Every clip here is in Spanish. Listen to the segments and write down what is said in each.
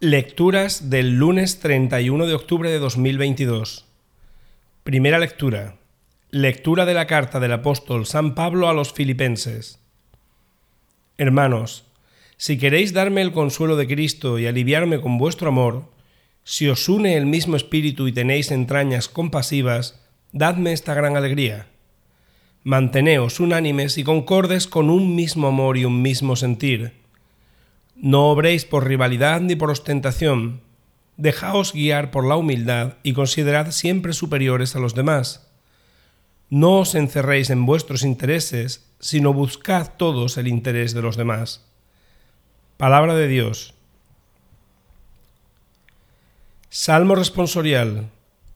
Lecturas del lunes 31 de octubre de 2022. Primera lectura. Lectura de la carta del apóstol San Pablo a los filipenses. Hermanos, si queréis darme el consuelo de Cristo y aliviarme con vuestro amor, si os une el mismo espíritu y tenéis entrañas compasivas, dadme esta gran alegría. Manteneos unánimes y concordes con un mismo amor y un mismo sentir no obréis por rivalidad ni por ostentación. Dejaos guiar por la humildad y considerad siempre superiores a los demás. No os encerréis en vuestros intereses, sino buscad todos el interés de los demás. Palabra de Dios. Salmo responsorial.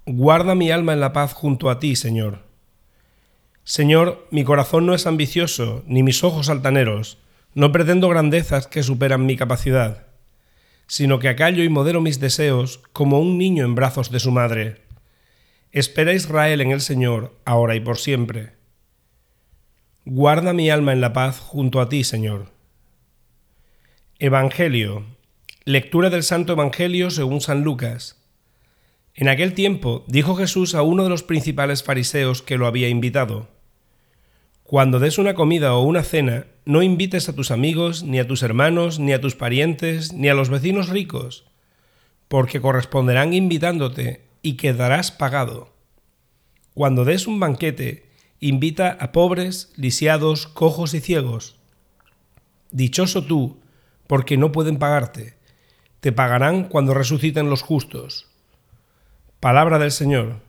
Guarda mi alma en la paz junto a ti, Señor. Señor, mi corazón no es ambicioso, ni mis ojos altaneros no pretendo grandezas que superan mi capacidad, sino que acallo y modero mis deseos como un niño en brazos de su madre. Espera Israel en el Señor, ahora y por siempre. Guarda mi alma en la paz junto a ti, Señor. Evangelio. Lectura del Santo Evangelio según San Lucas. En aquel tiempo dijo Jesús a uno de los principales fariseos que lo había invitado. Cuando des una comida o una cena, no invites a tus amigos, ni a tus hermanos, ni a tus parientes, ni a los vecinos ricos, porque corresponderán invitándote y quedarás pagado. Cuando des un banquete, invita a pobres, lisiados, cojos y ciegos. Dichoso tú, porque no pueden pagarte. Te pagarán cuando resuciten los justos. Palabra del Señor.